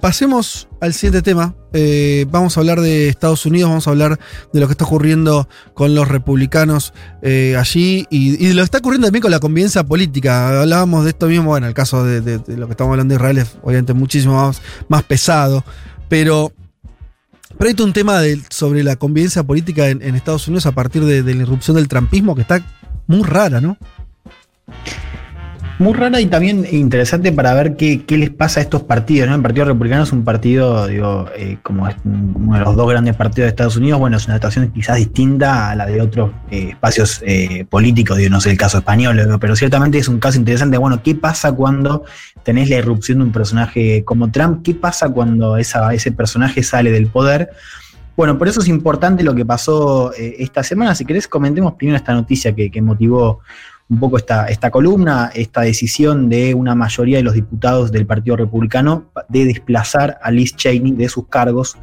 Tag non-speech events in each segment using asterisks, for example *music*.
Pasemos al siguiente tema. Eh, vamos a hablar de Estados Unidos, vamos a hablar de lo que está ocurriendo con los republicanos eh, allí y, de lo que está ocurriendo también con la convivencia política. Hablábamos de esto mismo, bueno, el caso de, lo que estamos hablando de Israel es obviamente muchísimo más, pesado, pero, pero hay un tema sobre la convivencia política en, en Estados Unidos a partir de la irrupción del trampismo que está muy rara, ¿no? Muy rara y también interesante para ver qué, qué les pasa a estos partidos. ¿no? El Partido Republicano es un partido, digo, eh, como es uno de los dos grandes partidos de Estados Unidos. Bueno, es una situación quizás distinta a la de otros eh, espacios eh, políticos, digo, no sé el caso español, pero ciertamente es un caso interesante. Bueno, ¿qué pasa cuando tenés la irrupción de un personaje como Trump? ¿Qué pasa cuando esa, ese personaje sale del poder? Bueno, por eso es importante lo que pasó esta semana. Si querés, comentemos primero esta noticia que motivó un poco esta, esta columna, esta decisión de una mayoría de los diputados del Partido Republicano de desplazar a Liz Cheney de sus cargos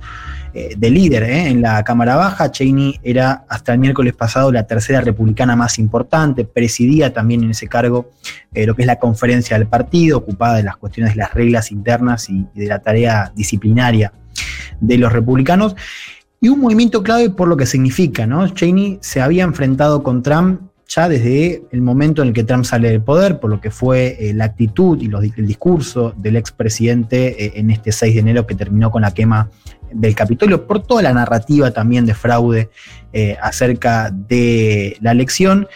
eh, de líder eh, en la Cámara Baja. Cheney era hasta el miércoles pasado la tercera republicana más importante, presidía también en ese cargo eh, lo que es la conferencia del partido, ocupada de las cuestiones de las reglas internas y, y de la tarea disciplinaria de los republicanos. Y un movimiento clave por lo que significa, ¿no? Cheney se había enfrentado con Trump ya desde el momento en el que Trump sale del poder, por lo que fue eh, la actitud y los, el discurso del expresidente eh, en este 6 de enero que terminó con la quema del Capitolio, por toda la narrativa también de fraude eh, acerca de la elección.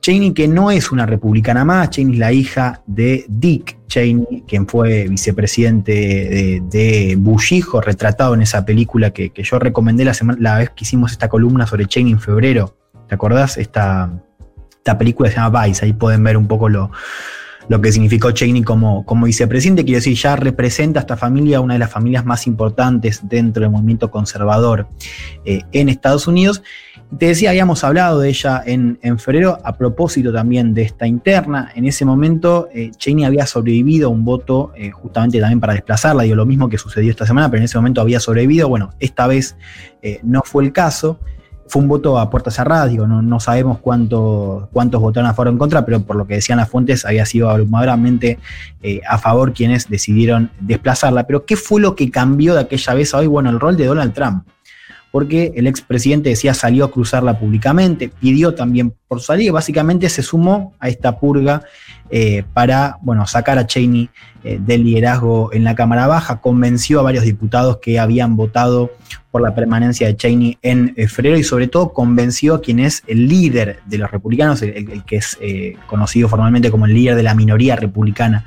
Cheney, que no es una republicana más, Cheney es la hija de Dick Cheney, quien fue vicepresidente de, de Bush hijo, retratado en esa película que, que yo recomendé la, semana, la vez que hicimos esta columna sobre Cheney en febrero. ¿Te acordás? Esta, esta película se llama Vice, ahí pueden ver un poco lo, lo que significó Cheney como, como vicepresidente. Quiero decir, ya representa a esta familia, una de las familias más importantes dentro del movimiento conservador eh, en Estados Unidos. Te decía, habíamos hablado de ella en, en, febrero a propósito también de esta interna. En ese momento, eh, Cheney había sobrevivido a un voto eh, justamente también para desplazarla. Digo, lo mismo que sucedió esta semana, pero en ese momento había sobrevivido. Bueno, esta vez no fue el caso fue un voto a puertas cerradas, digo, no, no sabemos cuánto, cuántos votaron a favor o en contra, pero por lo que decían las fuentes había sido abrumadoramente eh, a favor quienes decidieron desplazarla. Pero ¿qué fue lo que cambió de aquella vez a hoy? Bueno, el rol de Donald Trump. Porque el expresidente decía salió a cruzarla públicamente, pidió también por salir, básicamente se sumó a esta purga eh, para bueno, sacar a Cheney eh, del liderazgo en la Cámara Baja, convenció a varios diputados que habían votado por la permanencia de Cheney en eh, febrero y sobre todo convenció a quien es el líder de los republicanos, el, el que es conocido formalmente como el líder de la minoría republicana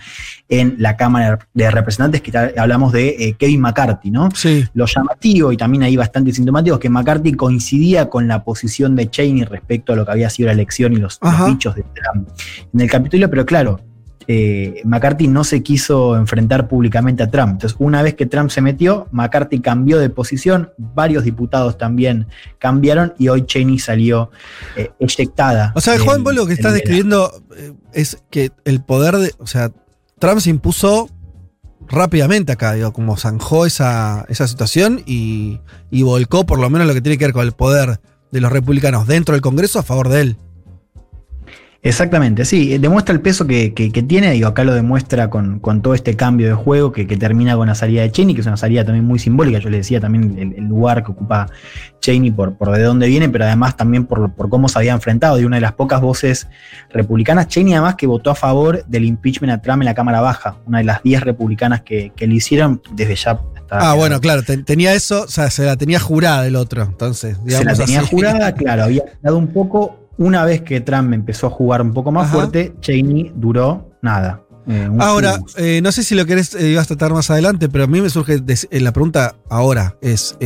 en la Cámara de Representantes, que hablamos de Kevin McCarthy, ¿no? Sí. Lo llamativo y también ahí bastante sintomático es que McCarthy coincidía con la posición de Cheney respecto a lo que había sido la elección y los, los dichos de Trump en el Capitolio, pero claro, eh, McCarthy no se quiso enfrentar públicamente a Trump. Entonces, una vez que Trump se metió, McCarthy cambió de posición, varios diputados también cambiaron y hoy Cheney salió eh, eyectada. O sea, Juan, vos lo que estás describiendo eh, es que el poder de. O sea, Trump se impuso rápidamente acá, digo, como zanjó esa, esa situación y, y volcó por lo menos lo que tiene que ver con el poder de los republicanos dentro del Congreso a favor de él. Exactamente, sí, demuestra el peso que, que, que tiene, digo, acá lo demuestra con, con, todo este cambio de juego que, que, termina con la salida de Cheney, que es una salida también muy simbólica, yo le decía también el, el lugar que ocupa Cheney por, por de dónde viene, pero además también por, por cómo se había enfrentado, de una de las pocas voces republicanas, Cheney además que votó a favor del impeachment a Trump en la Cámara Baja, una de las 10 republicanas que, que le hicieron desde ya Ah, bueno, claro, tenía eso, o sea, se la tenía jurada el otro, entonces. Se la tenía así. jurada, *laughs* claro, había dado un poco una vez que Trump empezó a jugar un poco más Ajá. fuerte, Cheney duró nada. Eh, ahora, eh, no sé si lo querés, eh, ibas a tratar más adelante, pero a mí me surge eh, la pregunta ahora, es,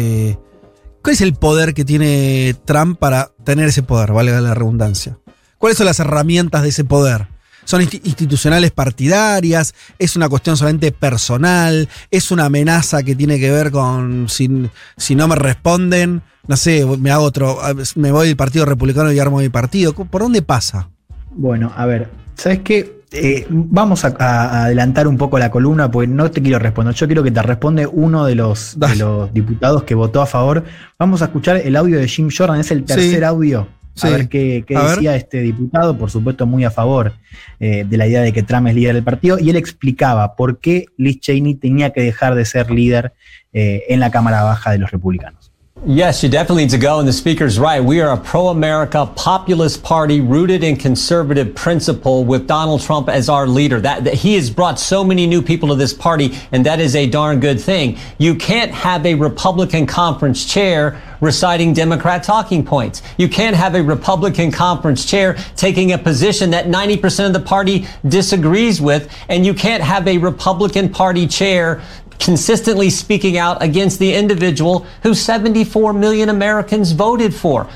¿cuál es el poder que tiene Trump para tener ese poder, valga la redundancia? ¿Cuáles son las herramientas de ese poder? ¿Son institucionales partidarias? ¿Es una cuestión solamente personal? ¿Es una amenaza que tiene que ver con si, si no me responden? no sé, me hago otro, me voy del Partido Republicano y armo mi partido. ¿Por dónde pasa? Bueno, a ver, ¿sabes qué? eh, vamos a, adelantar un poco la columna, porque no te quiero responder. Yo quiero que te responde uno de los, los diputados que votó a favor. Vamos a escuchar el audio de Jim Jordan, es el tercer audio. A ver qué, decía este diputado, por supuesto muy a favor eh, de la idea de que Trump es líder del partido, y él explicaba por qué Liz Cheney tenía que dejar de ser líder eh, en la Cámara Baja de los Republicanos. Yes, you definitely need to go, and the speaker's right. We are a pro America populist party rooted in conservative principle with Donald Trump as our leader. That, that, he has brought so many new people to this party, and that is a darn good thing. You can't have a Republican conference chair reciting Democrat talking points. You can't have a Republican conference chair taking a position that 90% of the party disagrees with, and you can't have a Republican Party chair consistently speaking out against the individual who 74 million Americans voted for.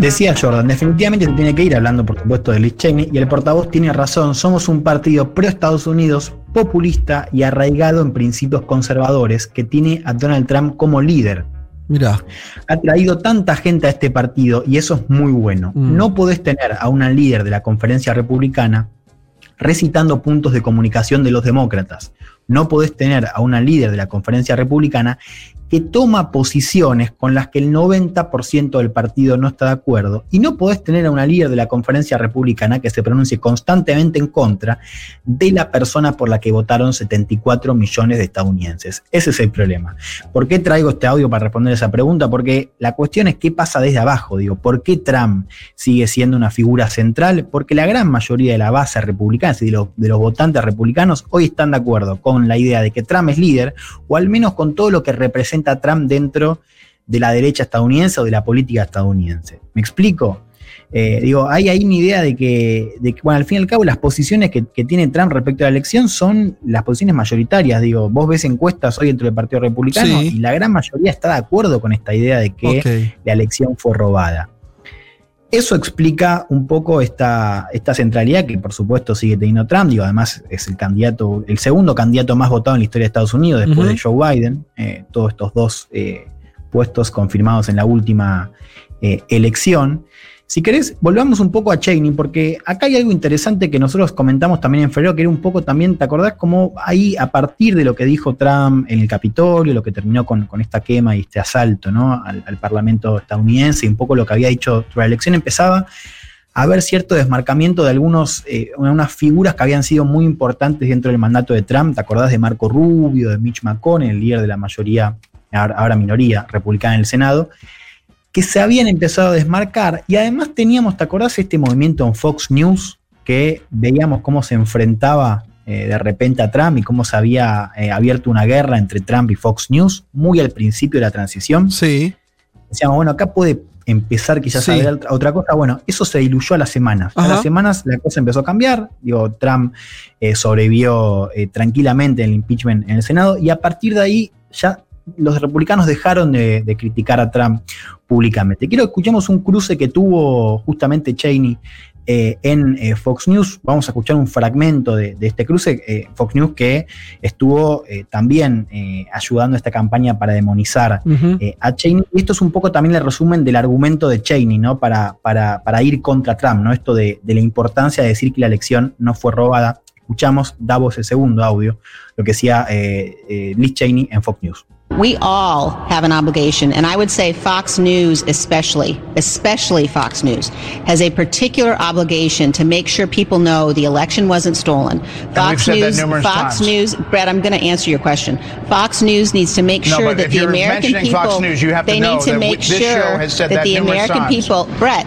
Decía Jordan, definitivamente se tiene que ir hablando, por supuesto, de Liz Cheney, y el portavoz tiene razón. Somos un partido pro-Estados Unidos, populista y arraigado en principios conservadores, que tiene a Donald Trump como líder. Mira. Ha traído tanta gente a este partido y eso es muy bueno. Mm. No podés tener a una líder de la conferencia republicana recitando puntos de comunicación de los demócratas. No podés tener a una líder de la conferencia republicana que toma posiciones con las que el 90% del partido no está de acuerdo y no podés tener a una líder de la conferencia republicana que se pronuncie constantemente en contra de la persona por la que votaron 74 millones de estadounidenses. Ese es el problema. ¿Por qué traigo este audio para responder esa pregunta? Porque la cuestión es qué pasa desde abajo, digo, ¿por qué Trump sigue siendo una figura central? Porque la gran mayoría de la base republicana, de los, de los votantes republicanos, hoy están de acuerdo con la idea de que Trump es líder, o al menos con todo lo que representa Trump dentro de la derecha estadounidense o de la política estadounidense. ¿Me explico? Eh, digo, hay ahí una idea de que, bueno, al fin y al cabo, las posiciones que, tiene Trump respecto a la elección son las posiciones mayoritarias. Digo, vos ves encuestas hoy dentro del Partido Republicano y la gran mayoría está de acuerdo con esta idea de que la elección fue robada. Eso explica un poco esta, esta centralidad que por supuesto sigue teniendo Trump, digo, además es el candidato, el segundo candidato más votado en la historia de Estados Unidos después de Joe Biden, eh, todos estos dos eh, puestos confirmados en la última eh, elección. Si querés, volvamos un poco a Cheney, porque acá hay algo interesante que nosotros comentamos también en febrero, que era un poco también, ¿te acordás cómo ahí, a partir de lo que dijo Trump en el Capitolio, lo que terminó con, esta quema y este asalto ¿no? al, Parlamento estadounidense, y un poco lo que había dicho la elección, empezaba a haber cierto desmarcamiento de algunos, eh, unas figuras que habían sido muy importantes dentro del mandato de Trump. ¿Te acordás de Marco Rubio, de Mitch McConnell, el líder de la mayoría, ahora minoría republicana en el Senado? Que se habían empezado a desmarcar y además teníamos, ¿te acordás este movimiento en Fox News que veíamos cómo se enfrentaba eh, de repente a Trump y cómo se había eh, abierto una guerra entre Trump y Fox News muy al principio de la transición? Sí. Decíamos, bueno, acá puede empezar quizás a ver otra cosa. Bueno, eso se diluyó a las semanas. A las semanas la cosa empezó a cambiar. Digo, Trump eh, sobrevivió tranquilamente en el impeachment en el Senado y a partir de ahí ya los republicanos dejaron de, criticar a Trump públicamente. Quiero que escuchemos un cruce que tuvo justamente Cheney eh, en eh, Fox News. Vamos a escuchar un fragmento de, este cruce. Eh, Fox News que estuvo también ayudando a esta campaña para demonizar a Cheney. Y esto es un poco también el resumen del argumento de Cheney, ¿no? Para, para, ir contra Trump, ¿no? Esto de, de la importancia de decir que la elección no fue robada. Escuchamos Davos el segundo audio, lo que decía Liz Cheney en Fox News. We all have an obligation, and I would say Fox News, especially, especially Fox News, has a particular obligation to make sure people know the election wasn't stolen. Fox News, Fox times. News, Brett, I'm going to answer your question. Fox News needs to make no, sure that the American people, News, they need to make sure that, that the American times. people, Brett,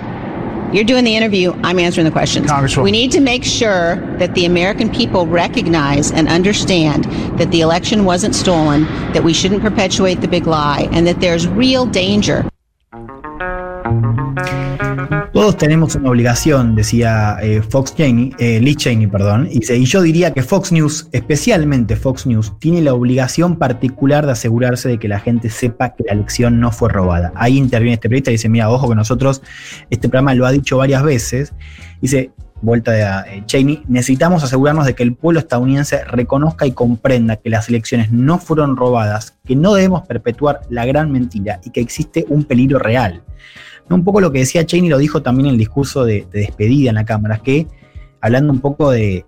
you're doing the interview. I'm answering the questions. We need to make sure that the American people recognize and understand that the election wasn't stolen, that we shouldn't perpetuate the big lie, and that there's real danger. Todos tenemos una obligación, decía eh, Fox Cheney, eh, Lee Cheney, perdón, y, y yo diría que Fox News, especialmente Fox News, tiene la obligación particular de asegurarse de que la gente sepa que la elección no fue robada. Ahí interviene este periodista y dice, mira, ojo que nosotros, este programa lo ha dicho varias veces, dice, vuelta de eh, Cheney, necesitamos asegurarnos de que el pueblo estadounidense reconozca y comprenda que las elecciones no fueron robadas, que no debemos perpetuar la gran mentira y que existe un peligro real. Un poco lo que decía Cheney lo dijo también en el discurso de, de despedida en la Cámara, que hablando un poco de,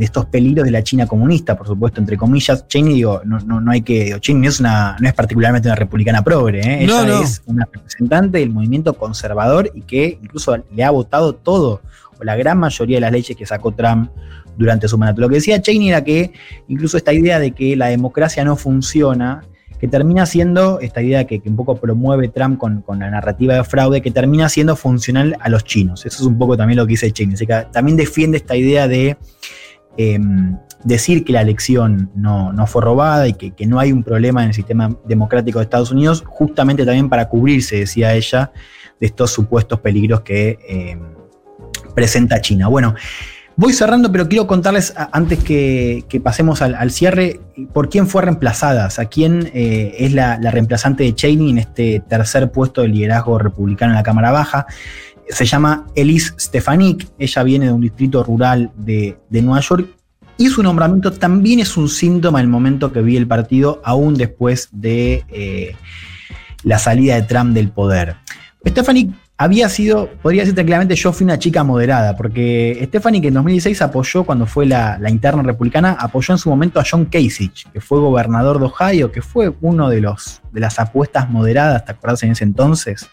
estos peligros de la China comunista, por supuesto, entre comillas. Cheney, digo, no, no, hay que. Cheney no es, una, no es particularmente una republicana progre, ¿eh? ella es una representante del movimiento conservador y que incluso le ha votado todo, la gran mayoría de las leyes que sacó Trump durante su mandato. Lo que decía Cheney era que incluso esta idea de que la democracia no funciona que termina siendo esta idea que, un poco promueve Trump con, la narrativa de fraude, que termina siendo funcional a los chinos. Eso es un poco también lo que dice Cheney. también defiende esta idea de em, decir que la elección no, fue robada y que, no hay un problema en el sistema democrático de Estados Unidos, justamente también para cubrirse, decía ella, de estos supuestos peligros que em, presenta China. Bueno, Voy cerrando, pero quiero contarles antes que, pasemos al, cierre por quién fue reemplazada, o sea, quién eh, es la, reemplazante de Cheney en este tercer puesto de liderazgo republicano en la Cámara Baja. Se llama Elise Stefanik, ella viene de un distrito rural de, Nueva York y su nombramiento también es un síntoma del momento que vi el partido, aún después de eh, la salida de Trump del poder. Stefanik había sido, podría decir tranquilamente, yo fui una chica moderada, porque Stephanie, que en 2016 apoyó, cuando fue la, interna republicana, apoyó en su momento a John Kasich, que fue gobernador de Ohio, que fue uno de, los, de las apuestas moderadas, ¿te acuerdas en ese entonces?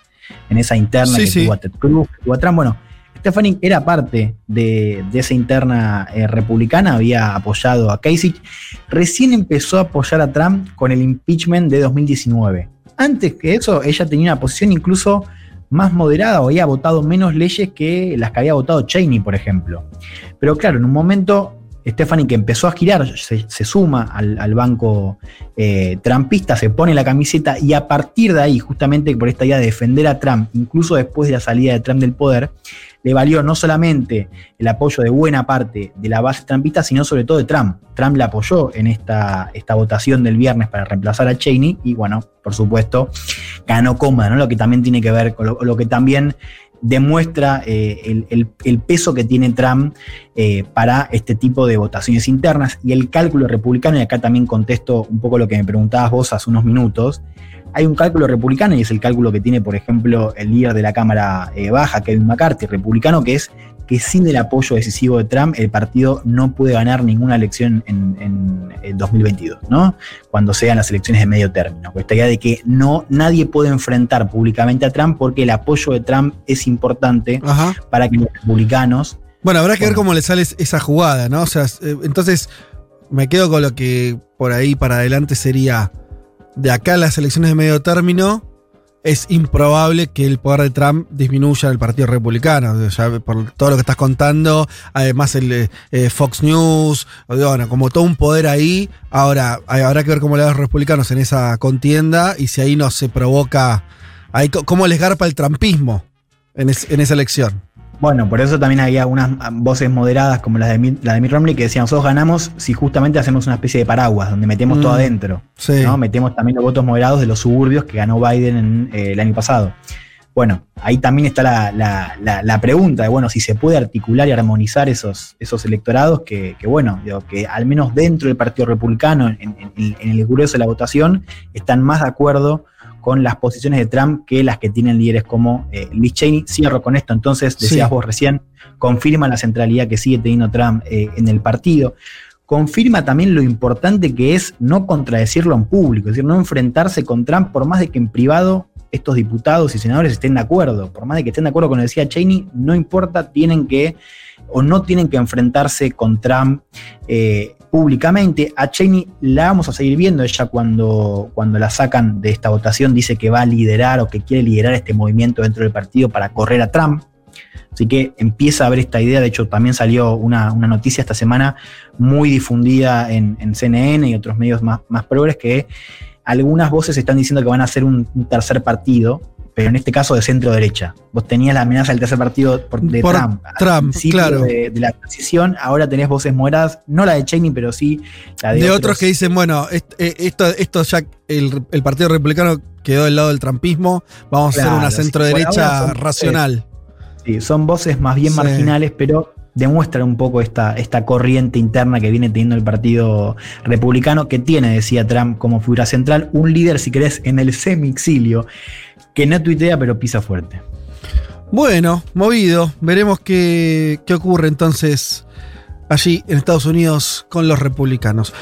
En esa interna que tuvo a Ted Cruz, que tuvo a Trump. Bueno, Stephanie era parte de, esa interna eh, republicana, había apoyado a Kasich. Recién empezó a apoyar a Trump con el impeachment de 2019. Antes que eso, ella tenía una posición incluso más moderada o había votado menos leyes que las que había votado Cheney, por ejemplo. Pero claro, en un momento Stephanie que empezó a girar, se, suma al, banco eh, trumpista, se pone la camiseta y a partir de ahí, justamente por esta idea de defender a Trump, incluso después de la salida de Trump del poder, le valió no solamente el apoyo de buena parte de la base trumpista, sino sobre todo de Trump. Trump le apoyó en esta, esta votación del viernes para reemplazar a Cheney y bueno, por supuesto, ganó cómoda, ¿no? Lo que también tiene que ver con lo que también demuestra eh, el, peso que tiene Trump eh, para este tipo de votaciones internas y el cálculo republicano, y acá también contesto un poco lo que me preguntabas vos hace unos minutos, hay un cálculo republicano y es el cálculo que tiene, por ejemplo, el líder de la Cámara eh, Baja, Kevin McCarthy, republicano, que es que sin el apoyo decisivo de Trump el partido no puede ganar ninguna elección en, 2022, ¿no? Cuando sean las elecciones de medio término. Esta idea de que no, nadie puede enfrentar públicamente a Trump porque el apoyo de Trump es importante para que los republicanos... Bueno, habrá que ver cómo le sale esa jugada, ¿no? O sea, eh, entonces me quedo con lo que por ahí para adelante sería de acá a las elecciones de medio término es improbable que el poder de Trump disminuya en el Partido Republicano. por todo lo que estás contando, además el eh, eh, Fox News, bueno, como todo un poder ahí. Ahora, habrá que ver cómo le dan los republicanos en esa contienda y si ahí no se provoca, ahí, cómo les garpa el trumpismo en esa elección. Bueno, por eso también había unas voces moderadas como las de, la de Mitt Romney que decían, nosotros ganamos si justamente hacemos una especie de paraguas, donde metemos todo mm, adentro. ¿no? Metemos también los votos moderados de los suburbios que ganó Biden eh, el año pasado. Bueno, ahí también está la, pregunta de, bueno, si se puede articular y armonizar esos, esos electorados que, bueno, que al menos dentro del Partido Republicano, en, en el grueso de la votación, están más de acuerdo con las posiciones de Trump que las que tienen líderes como eh, Liz Cheney. Cierro con esto, entonces, decías vos recién, confirma la centralidad que sigue teniendo Trump eh, en el partido. Confirma también lo importante que es no contradecirlo en público, es decir, no enfrentarse con Trump por más de que en privado estos diputados y senadores estén de acuerdo, por más de que estén de acuerdo con lo que decía Cheney, no importa, tienen que o no tienen que enfrentarse con Trump eh, públicamente. A Cheney la vamos a seguir viendo. Ella cuando, cuando la sacan de esta votación dice que va a liderar o que quiere liderar este movimiento dentro del partido para correr a Trump. Así que empieza a haber esta idea. De hecho, también salió una, noticia esta semana muy difundida en, CNN y otros medios más, más progres que algunas voces están diciendo que van a hacer un tercer partido pero en este caso de centro derecha. Vos tenías la amenaza del tercer partido de Trump. Trump, claro. De, la transición, ahora tenés voces moradas, no la de Cheney, pero sí la de, de otros, que dicen, bueno, eh, esto, esto ya el, Partido Republicano quedó del lado del trumpismo, vamos a hacer una centro derecha racional. Sí, son voces más bien Sí. marginales, pero demuestran un poco esta, esta corriente interna que viene teniendo el Partido Republicano, que tiene, decía Trump, como figura central, un líder, si querés, en el semixilio, que no tuitea, pero pisa fuerte. Bueno, movido. Veremos qué, qué ocurre entonces allí en Estados Unidos con los republicanos.